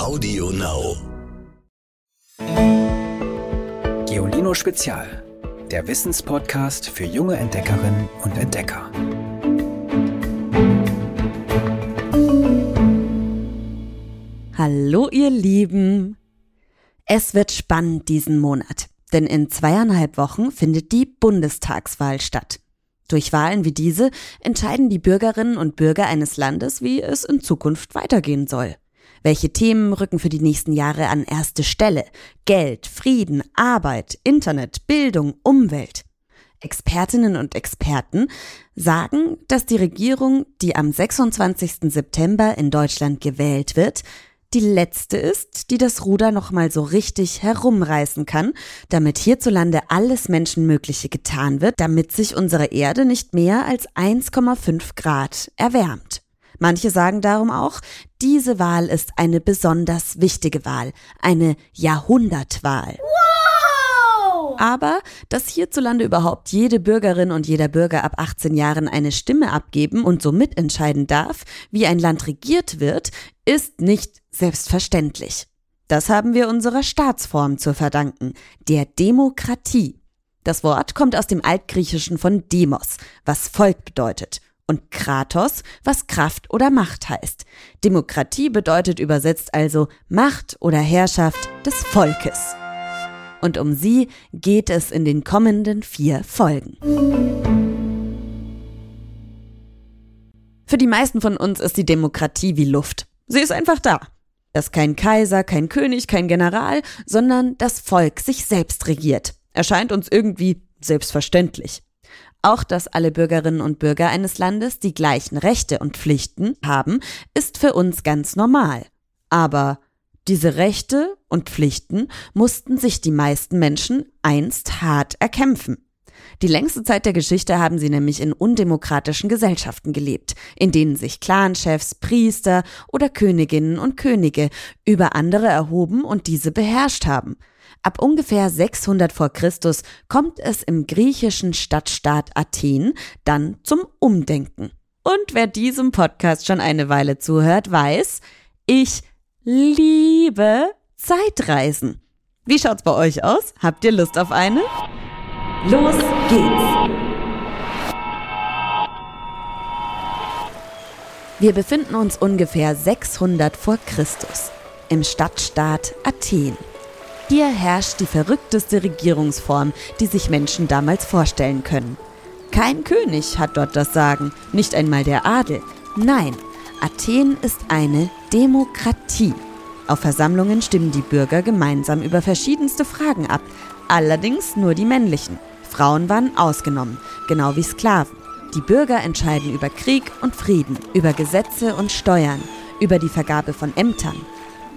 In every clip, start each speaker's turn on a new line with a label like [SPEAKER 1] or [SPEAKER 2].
[SPEAKER 1] Audio Now.
[SPEAKER 2] Geolino Spezial, der Wissenspodcast für junge Entdeckerinnen und Entdecker.
[SPEAKER 3] Hallo ihr Lieben. Es wird spannend diesen Monat, denn in zweieinhalb Wochen findet die Bundestagswahl statt. Durch Wahlen wie diese entscheiden die Bürgerinnen und Bürger eines Landes, wie es in Zukunft weitergehen soll. Welche Themen rücken für die nächsten Jahre an erste Stelle? Geld, Frieden, Arbeit, Internet, Bildung, Umwelt. Expertinnen und Experten sagen, dass die Regierung, die am 26. September in Deutschland gewählt wird, die letzte ist, die das Ruder nochmal so richtig herumreißen kann, damit hierzulande alles Menschenmögliche getan wird, damit sich unsere Erde nicht mehr als 1,5 Grad erwärmt. Manche sagen darum auch, diese Wahl ist eine besonders wichtige Wahl, eine Jahrhundertwahl. Aber dass hierzulande überhaupt jede Bürgerin und jeder Bürger ab 18 Jahren eine Stimme abgeben und so mitentscheiden darf, wie ein Land regiert wird, ist nicht selbstverständlich. Das haben wir unserer Staatsform zu verdanken, der Demokratie. Das Wort kommt aus dem Altgriechischen von Demos, was Volk bedeutet, und Kratos, was Kraft oder Macht heißt. Demokratie bedeutet übersetzt also Macht oder Herrschaft des Volkes und um sie geht es in den kommenden vier Folgen. Für die meisten von uns ist die Demokratie wie Luft. Sie ist einfach da. Dass kein Kaiser, kein König, kein General, sondern das Volk sich selbst regiert. Erscheint uns irgendwie selbstverständlich. Auch dass alle Bürgerinnen und Bürger eines Landes die gleichen Rechte und Pflichten haben, ist für uns ganz normal. Aber diese Rechte und Pflichten mussten sich die meisten Menschen einst hart erkämpfen. Die längste Zeit der Geschichte haben sie nämlich in undemokratischen Gesellschaften gelebt, in denen sich Clanchefs, Priester oder Königinnen und Könige über andere erhoben und diese beherrscht haben. Ab ungefähr 600 vor Christus kommt es im griechischen Stadtstaat Athen dann zum Umdenken. Und wer diesem Podcast schon eine Weile zuhört, weiß, ich liebe Zeitreisen. Wie schaut's bei euch aus? Habt ihr Lust auf eine? Los geht's! Wir befinden uns ungefähr 600 vor Christus im Stadtstaat Athen. Hier herrscht die verrückteste Regierungsform, die sich Menschen damals vorstellen können. Kein König hat dort das Sagen, nicht einmal der Adel. Nein, Athen ist eine Demokratie. Auf Versammlungen stimmen die Bürger gemeinsam über verschiedenste Fragen ab, allerdings nur die männlichen. Frauen waren ausgenommen, genau wie Sklaven. Die Bürger entscheiden über Krieg und Frieden, über Gesetze und Steuern, über die Vergabe von Ämtern.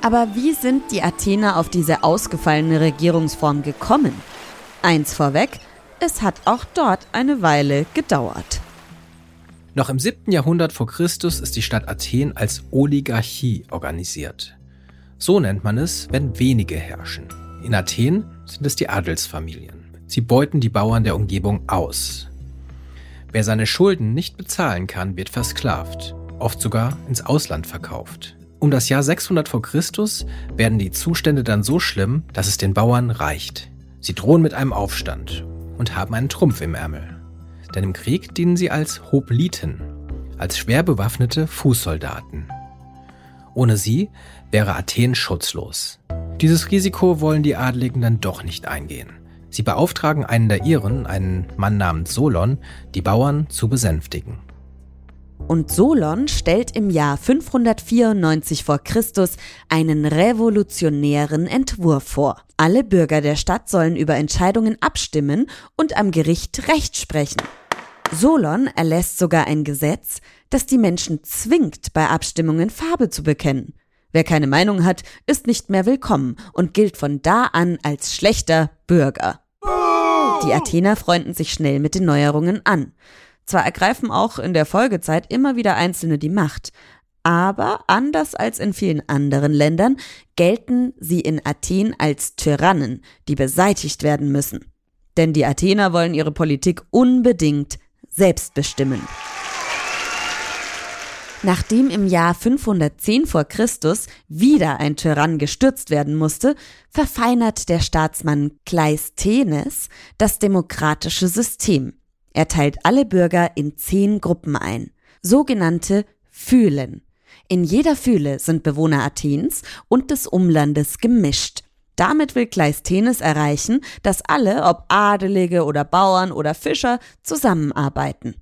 [SPEAKER 3] Aber wie sind die Athener auf diese ausgefallene Regierungsform gekommen? Eins vorweg, es hat auch dort eine Weile gedauert.
[SPEAKER 4] Noch im 7. Jahrhundert vor Christus ist die Stadt Athen als Oligarchie organisiert. So nennt man es, wenn wenige herrschen. In Athen sind es die Adelsfamilien. Sie beuten die Bauern der Umgebung aus. Wer seine Schulden nicht bezahlen kann, wird versklavt, oft sogar ins Ausland verkauft. Um das Jahr 600 vor Christus werden die Zustände dann so schlimm, dass es den Bauern reicht. Sie drohen mit einem Aufstand und haben einen Trumpf im Ärmel denn im Krieg dienen sie als Hopliten, als schwer bewaffnete Fußsoldaten. Ohne sie wäre Athen schutzlos. Dieses Risiko wollen die Adligen dann doch nicht eingehen. Sie beauftragen einen der ihren, einen Mann namens Solon, die Bauern zu besänftigen.
[SPEAKER 3] Und Solon stellt im Jahr 594 vor Christus einen revolutionären Entwurf vor. Alle Bürger der Stadt sollen über Entscheidungen abstimmen und am Gericht Recht sprechen. Solon erlässt sogar ein Gesetz, das die Menschen zwingt, bei Abstimmungen Farbe zu bekennen. Wer keine Meinung hat, ist nicht mehr willkommen und gilt von da an als schlechter Bürger. Die Athener freunden sich schnell mit den Neuerungen an. Zwar ergreifen auch in der Folgezeit immer wieder Einzelne die Macht, aber anders als in vielen anderen Ländern gelten sie in Athen als Tyrannen, die beseitigt werden müssen. Denn die Athener wollen ihre Politik unbedingt selbst bestimmen. Nachdem im Jahr 510 vor Christus wieder ein Tyrann gestürzt werden musste, verfeinert der Staatsmann Kleisthenes das demokratische System. Er teilt alle Bürger in zehn Gruppen ein, sogenannte Phylen. In jeder Phyle sind Bewohner Athens und des Umlandes gemischt. Damit will Kleisthenes erreichen, dass alle, ob Adelige oder Bauern oder Fischer, zusammenarbeiten.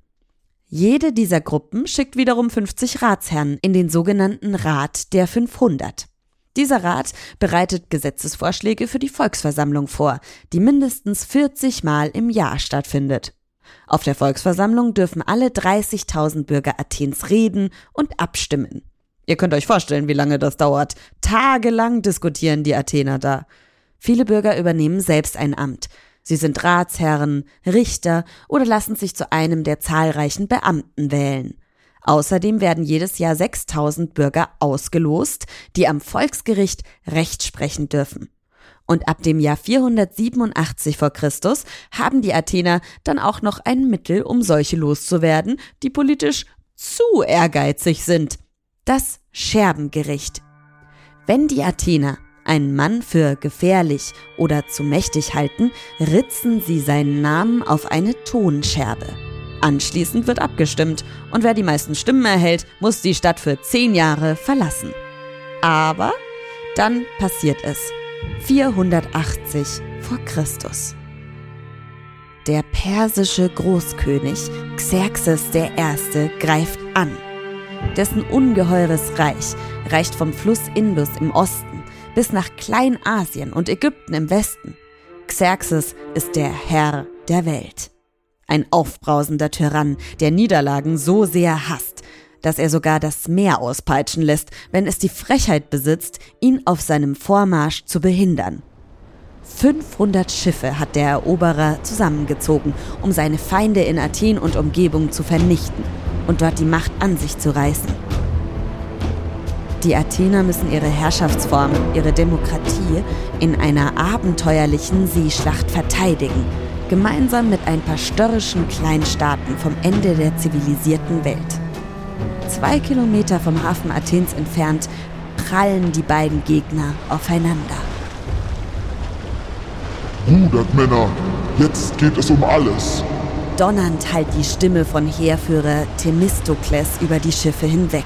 [SPEAKER 3] Jede dieser Gruppen schickt wiederum 50 Ratsherren in den sogenannten Rat der 500. Dieser Rat bereitet Gesetzesvorschläge für die Volksversammlung vor, die mindestens 40 Mal im Jahr stattfindet. Auf der Volksversammlung dürfen alle 30.000 Bürger Athens reden und abstimmen. Ihr könnt euch vorstellen, wie lange das dauert. Tagelang diskutieren die Athener da. Viele Bürger übernehmen selbst ein Amt. Sie sind Ratsherren, Richter oder lassen sich zu einem der zahlreichen Beamten wählen. Außerdem werden jedes Jahr 6000 Bürger ausgelost, die am Volksgericht Recht sprechen dürfen. Und ab dem Jahr 487 vor Christus haben die Athener dann auch noch ein Mittel, um solche loszuwerden, die politisch zu ehrgeizig sind das Scherbengericht. Wenn die Athener einen Mann für gefährlich oder zu mächtig halten, ritzen sie seinen Namen auf eine Tonscherbe. Anschließend wird abgestimmt und wer die meisten Stimmen erhält, muss die Stadt für zehn Jahre verlassen. Aber dann passiert es. 480 vor Christus. Der persische Großkönig Xerxes I. greift an dessen ungeheures Reich reicht vom Fluss Indus im Osten bis nach Kleinasien und Ägypten im Westen. Xerxes ist der Herr der Welt. Ein aufbrausender Tyrann, der Niederlagen so sehr hasst, dass er sogar das Meer auspeitschen lässt, wenn es die Frechheit besitzt, ihn auf seinem Vormarsch zu behindern. 500 Schiffe hat der Eroberer zusammengezogen, um seine Feinde in Athen und Umgebung zu vernichten und dort die Macht an sich zu reißen. Die Athener müssen ihre Herrschaftsform, ihre Demokratie in einer abenteuerlichen Seeschlacht verteidigen, gemeinsam mit ein paar störrischen Kleinstaaten vom Ende der zivilisierten Welt. Zwei Kilometer vom Hafen Athens entfernt prallen die beiden Gegner aufeinander.
[SPEAKER 1] Rudert, Männer! Jetzt geht es um alles!
[SPEAKER 3] Donnernd hallt die Stimme von Heerführer Themistokles über die Schiffe hinweg.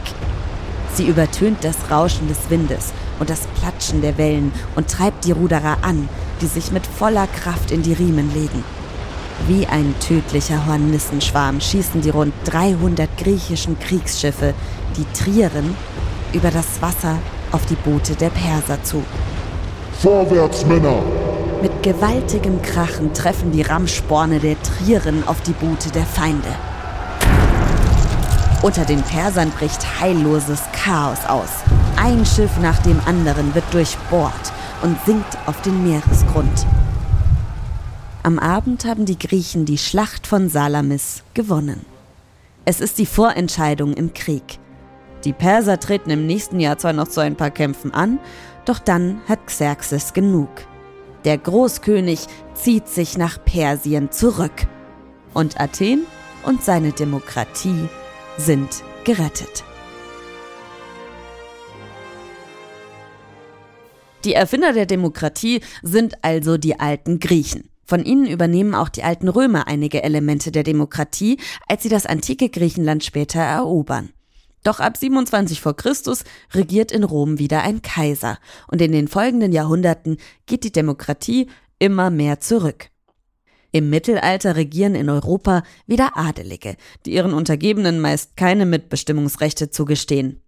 [SPEAKER 3] Sie übertönt das Rauschen des Windes und das Platschen der Wellen und treibt die Ruderer an, die sich mit voller Kraft in die Riemen legen. Wie ein tödlicher Hornissenschwarm schießen die rund 300 griechischen Kriegsschiffe, die Trieren, über das Wasser auf die Boote der Perser zu.
[SPEAKER 1] Vorwärts, Männer!
[SPEAKER 3] Mit gewaltigem Krachen treffen die Rammsporne der Trieren auf die Boote der Feinde. Unter den Persern bricht heilloses Chaos aus. Ein Schiff nach dem anderen wird durchbohrt und sinkt auf den Meeresgrund. Am Abend haben die Griechen die Schlacht von Salamis gewonnen. Es ist die Vorentscheidung im Krieg. Die Perser treten im nächsten Jahr zwar noch zu ein paar Kämpfen an, doch dann hat Xerxes genug. Der Großkönig zieht sich nach Persien zurück. Und Athen und seine Demokratie sind gerettet. Die Erfinder der Demokratie sind also die alten Griechen. Von ihnen übernehmen auch die alten Römer einige Elemente der Demokratie, als sie das antike Griechenland später erobern. Doch ab 27 vor Christus regiert in Rom wieder ein Kaiser und in den folgenden Jahrhunderten geht die Demokratie immer mehr zurück. Im Mittelalter regieren in Europa wieder Adelige, die ihren Untergebenen meist keine Mitbestimmungsrechte zugestehen.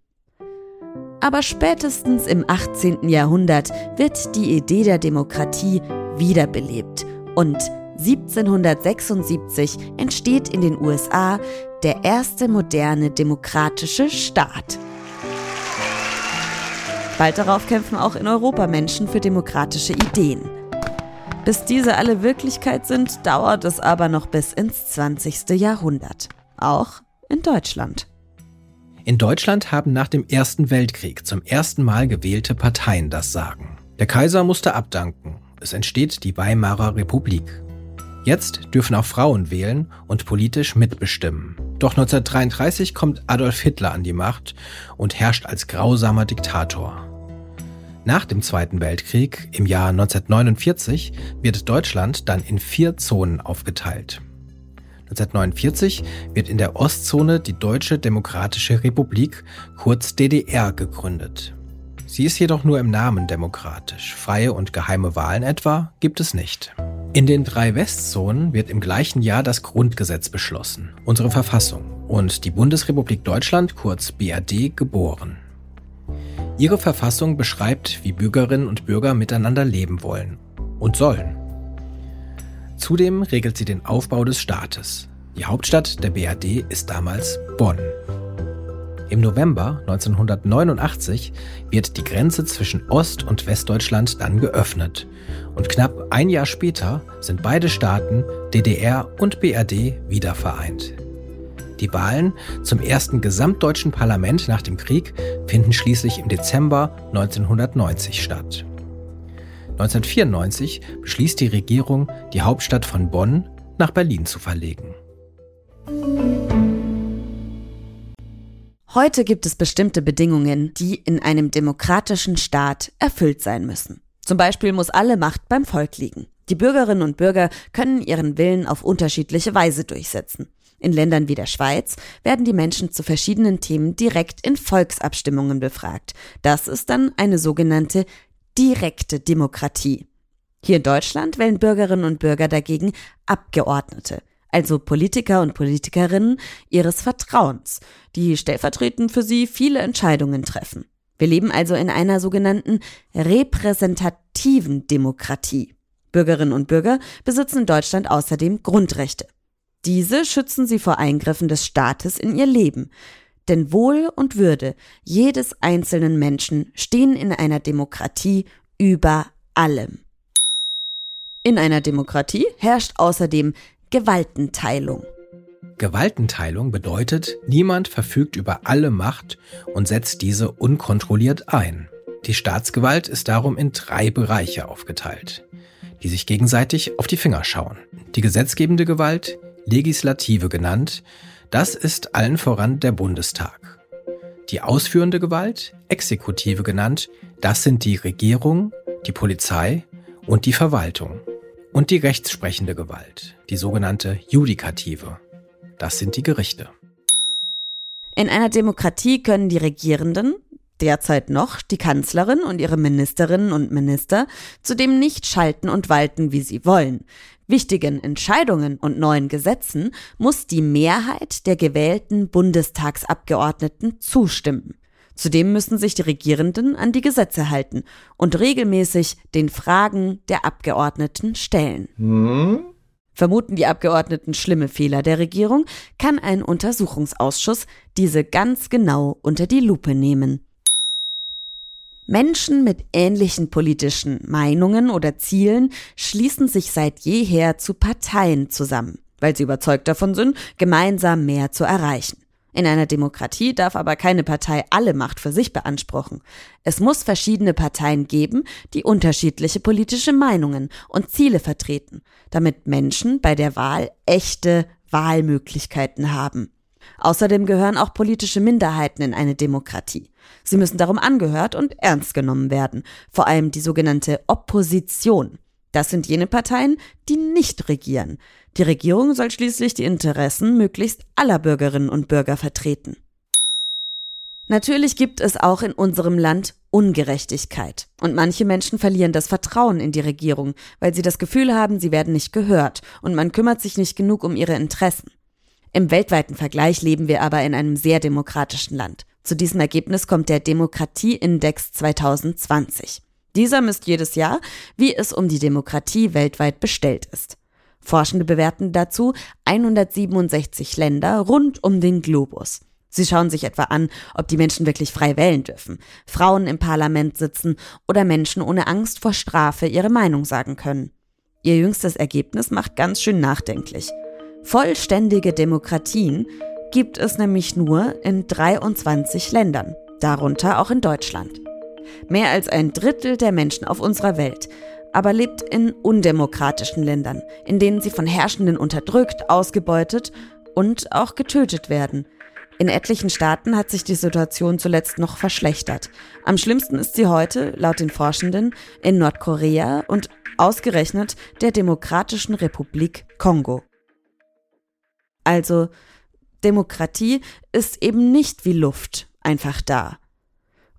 [SPEAKER 3] Aber spätestens im 18. Jahrhundert wird die Idee der Demokratie wiederbelebt und 1776 entsteht in den USA der erste moderne demokratische Staat. Bald darauf kämpfen auch in Europa Menschen für demokratische Ideen. Bis diese alle Wirklichkeit sind, dauert es aber noch bis ins 20. Jahrhundert. Auch in Deutschland.
[SPEAKER 4] In Deutschland haben nach dem Ersten Weltkrieg zum ersten Mal gewählte Parteien das Sagen. Der Kaiser musste abdanken. Es entsteht die Weimarer Republik. Jetzt dürfen auch Frauen wählen und politisch mitbestimmen. Doch 1933 kommt Adolf Hitler an die Macht und herrscht als grausamer Diktator. Nach dem Zweiten Weltkrieg im Jahr 1949 wird Deutschland dann in vier Zonen aufgeteilt. 1949 wird in der Ostzone die Deutsche Demokratische Republik, kurz DDR, gegründet. Sie ist jedoch nur im Namen demokratisch. Freie und geheime Wahlen etwa gibt es nicht. In den drei Westzonen wird im gleichen Jahr das Grundgesetz beschlossen, unsere Verfassung, und die Bundesrepublik Deutschland, kurz BRD, geboren. Ihre Verfassung beschreibt, wie Bürgerinnen und Bürger miteinander leben wollen und sollen. Zudem regelt sie den Aufbau des Staates. Die Hauptstadt der BRD ist damals Bonn. Im November 1989 wird die Grenze zwischen Ost- und Westdeutschland dann geöffnet. Und knapp ein Jahr später sind beide Staaten, DDR und BRD, wieder vereint. Die Wahlen zum ersten gesamtdeutschen Parlament nach dem Krieg finden schließlich im Dezember 1990 statt. 1994 beschließt die Regierung, die Hauptstadt von Bonn nach Berlin zu verlegen.
[SPEAKER 3] Heute gibt es bestimmte Bedingungen, die in einem demokratischen Staat erfüllt sein müssen. Zum Beispiel muss alle Macht beim Volk liegen. Die Bürgerinnen und Bürger können ihren Willen auf unterschiedliche Weise durchsetzen. In Ländern wie der Schweiz werden die Menschen zu verschiedenen Themen direkt in Volksabstimmungen befragt. Das ist dann eine sogenannte direkte Demokratie. Hier in Deutschland wählen Bürgerinnen und Bürger dagegen Abgeordnete, also Politiker und Politikerinnen ihres Vertrauens, die stellvertretend für sie viele Entscheidungen treffen. Wir leben also in einer sogenannten repräsentativen Demokratie. Bürgerinnen und Bürger besitzen in Deutschland außerdem Grundrechte. Diese schützen sie vor Eingriffen des Staates in ihr Leben. Denn Wohl und Würde jedes einzelnen Menschen stehen in einer Demokratie über allem. In einer Demokratie herrscht außerdem Gewaltenteilung.
[SPEAKER 4] Gewaltenteilung bedeutet, niemand verfügt über alle Macht und setzt diese unkontrolliert ein. Die Staatsgewalt ist darum in drei Bereiche aufgeteilt, die sich gegenseitig auf die Finger schauen. Die gesetzgebende Gewalt, Legislative genannt, das ist allen voran der Bundestag. Die ausführende Gewalt, Exekutive genannt, das sind die Regierung, die Polizei und die Verwaltung. Und die rechtssprechende Gewalt, die sogenannte Judikative, das sind die Gerichte.
[SPEAKER 3] In einer Demokratie können die Regierenden, derzeit noch die Kanzlerin und ihre Ministerinnen und Minister, zudem nicht schalten und walten, wie sie wollen. Wichtigen Entscheidungen und neuen Gesetzen muss die Mehrheit der gewählten Bundestagsabgeordneten zustimmen. Zudem müssen sich die Regierenden an die Gesetze halten und regelmäßig den Fragen der Abgeordneten stellen. Hm? Vermuten die Abgeordneten schlimme Fehler der Regierung, kann ein Untersuchungsausschuss diese ganz genau unter die Lupe nehmen. Menschen mit ähnlichen politischen Meinungen oder Zielen schließen sich seit jeher zu Parteien zusammen, weil sie überzeugt davon sind, gemeinsam mehr zu erreichen. In einer Demokratie darf aber keine Partei alle Macht für sich beanspruchen. Es muss verschiedene Parteien geben, die unterschiedliche politische Meinungen und Ziele vertreten, damit Menschen bei der Wahl echte Wahlmöglichkeiten haben. Außerdem gehören auch politische Minderheiten in eine Demokratie. Sie müssen darum angehört und ernst genommen werden, vor allem die sogenannte Opposition. Das sind jene Parteien, die nicht regieren. Die Regierung soll schließlich die Interessen möglichst aller Bürgerinnen und Bürger vertreten. Natürlich gibt es auch in unserem Land Ungerechtigkeit. Und manche Menschen verlieren das Vertrauen in die Regierung, weil sie das Gefühl haben, sie werden nicht gehört und man kümmert sich nicht genug um ihre Interessen. Im weltweiten Vergleich leben wir aber in einem sehr demokratischen Land. Zu diesem Ergebnis kommt der Demokratieindex 2020. Dieser misst jedes Jahr, wie es um die Demokratie weltweit bestellt ist. Forschende bewerten dazu 167 Länder rund um den Globus. Sie schauen sich etwa an, ob die Menschen wirklich frei wählen dürfen, Frauen im Parlament sitzen oder Menschen ohne Angst vor Strafe ihre Meinung sagen können. Ihr jüngstes Ergebnis macht ganz schön nachdenklich. Vollständige Demokratien gibt es nämlich nur in 23 Ländern, darunter auch in Deutschland. Mehr als ein Drittel der Menschen auf unserer Welt aber lebt in undemokratischen Ländern, in denen sie von Herrschenden unterdrückt, ausgebeutet und auch getötet werden. In etlichen Staaten hat sich die Situation zuletzt noch verschlechtert. Am schlimmsten ist sie heute, laut den Forschenden, in Nordkorea und ausgerechnet der Demokratischen Republik Kongo. Also, Demokratie ist eben nicht wie Luft einfach da.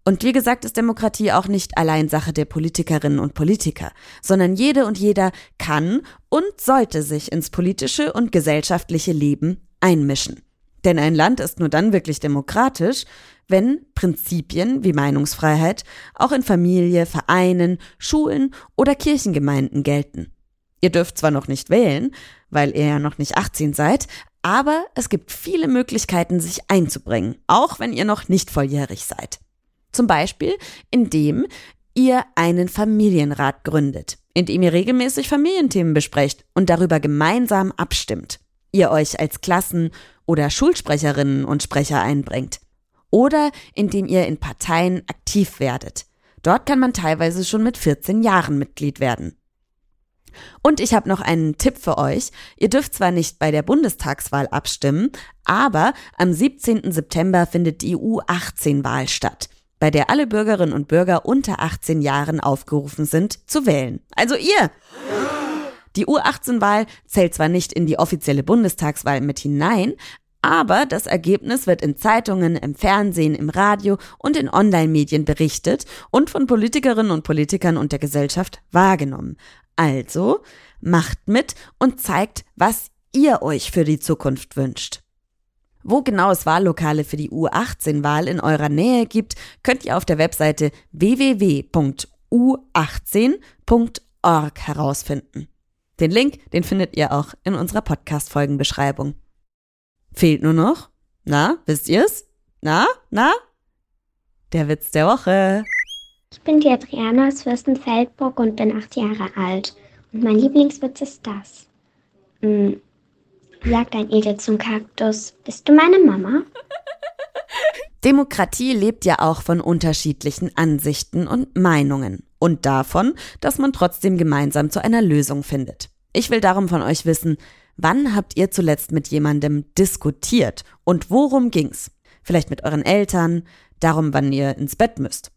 [SPEAKER 3] Und wie gesagt ist Demokratie auch nicht allein Sache der Politikerinnen und Politiker, sondern jede und jeder kann und sollte sich ins politische und gesellschaftliche Leben einmischen. Denn ein Land ist nur dann wirklich demokratisch, wenn Prinzipien wie Meinungsfreiheit auch in Familie, Vereinen, Schulen oder Kirchengemeinden gelten. Ihr dürft zwar noch nicht wählen, weil ihr ja noch nicht 18 seid, aber es gibt viele Möglichkeiten, sich einzubringen, auch wenn ihr noch nicht volljährig seid. Zum Beispiel, indem ihr einen Familienrat gründet, indem ihr regelmäßig Familienthemen besprecht und darüber gemeinsam abstimmt. Ihr euch als Klassen- oder Schulsprecherinnen und Sprecher einbringt. Oder indem ihr in Parteien aktiv werdet. Dort kann man teilweise schon mit 14 Jahren Mitglied werden. Und ich habe noch einen Tipp für euch. Ihr dürft zwar nicht bei der Bundestagswahl abstimmen, aber am 17. September findet die U18-Wahl statt bei der alle Bürgerinnen und Bürger unter 18 Jahren aufgerufen sind, zu wählen. Also ihr! Die U18-Wahl zählt zwar nicht in die offizielle Bundestagswahl mit hinein, aber das Ergebnis wird in Zeitungen, im Fernsehen, im Radio und in Online-Medien berichtet und von Politikerinnen und Politikern und der Gesellschaft wahrgenommen. Also macht mit und zeigt, was ihr euch für die Zukunft wünscht. Wo genau es Wahllokale für die U18-Wahl in eurer Nähe gibt, könnt ihr auf der Webseite www.u18.org herausfinden. Den Link, den findet ihr auch in unserer Podcast-Folgenbeschreibung. Fehlt nur noch? Na, wisst ihr's? Na, na? Der Witz der Woche.
[SPEAKER 5] Ich bin die Adriana aus Fürstenfeldbruck und bin acht Jahre alt. Und mein Lieblingswitz ist das. Hm, sagt ein Igel zum Kaktus, bist du meine Mama?
[SPEAKER 3] Demokratie lebt ja auch von unterschiedlichen Ansichten und Meinungen und davon, dass man trotzdem gemeinsam zu einer Lösung findet. Ich will darum von euch wissen, wann habt ihr zuletzt mit jemandem diskutiert und worum ging's? Vielleicht mit euren Eltern, darum, wann ihr ins Bett müsst.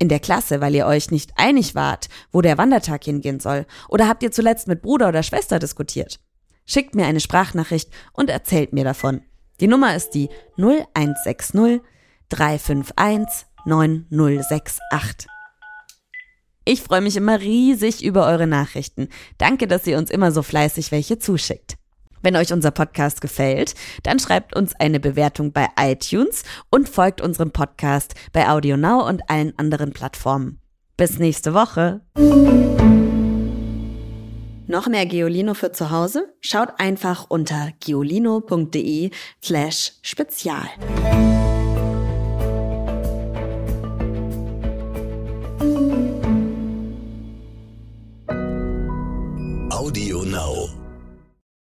[SPEAKER 3] In der Klasse, weil ihr euch nicht einig wart, wo der Wandertag hingehen soll, oder habt ihr zuletzt mit Bruder oder Schwester diskutiert? schickt mir eine Sprachnachricht und erzählt mir davon. Die Nummer ist die 0160 351 9068. Ich freue mich immer riesig über eure Nachrichten. Danke, dass ihr uns immer so fleißig welche zuschickt. Wenn euch unser Podcast gefällt, dann schreibt uns eine Bewertung bei iTunes und folgt unserem Podcast bei AudioNow und allen anderen Plattformen. Bis nächste Woche. Noch mehr Geolino für zu Hause? Schaut einfach unter geolino.de slash spezial.
[SPEAKER 6] Audio Now.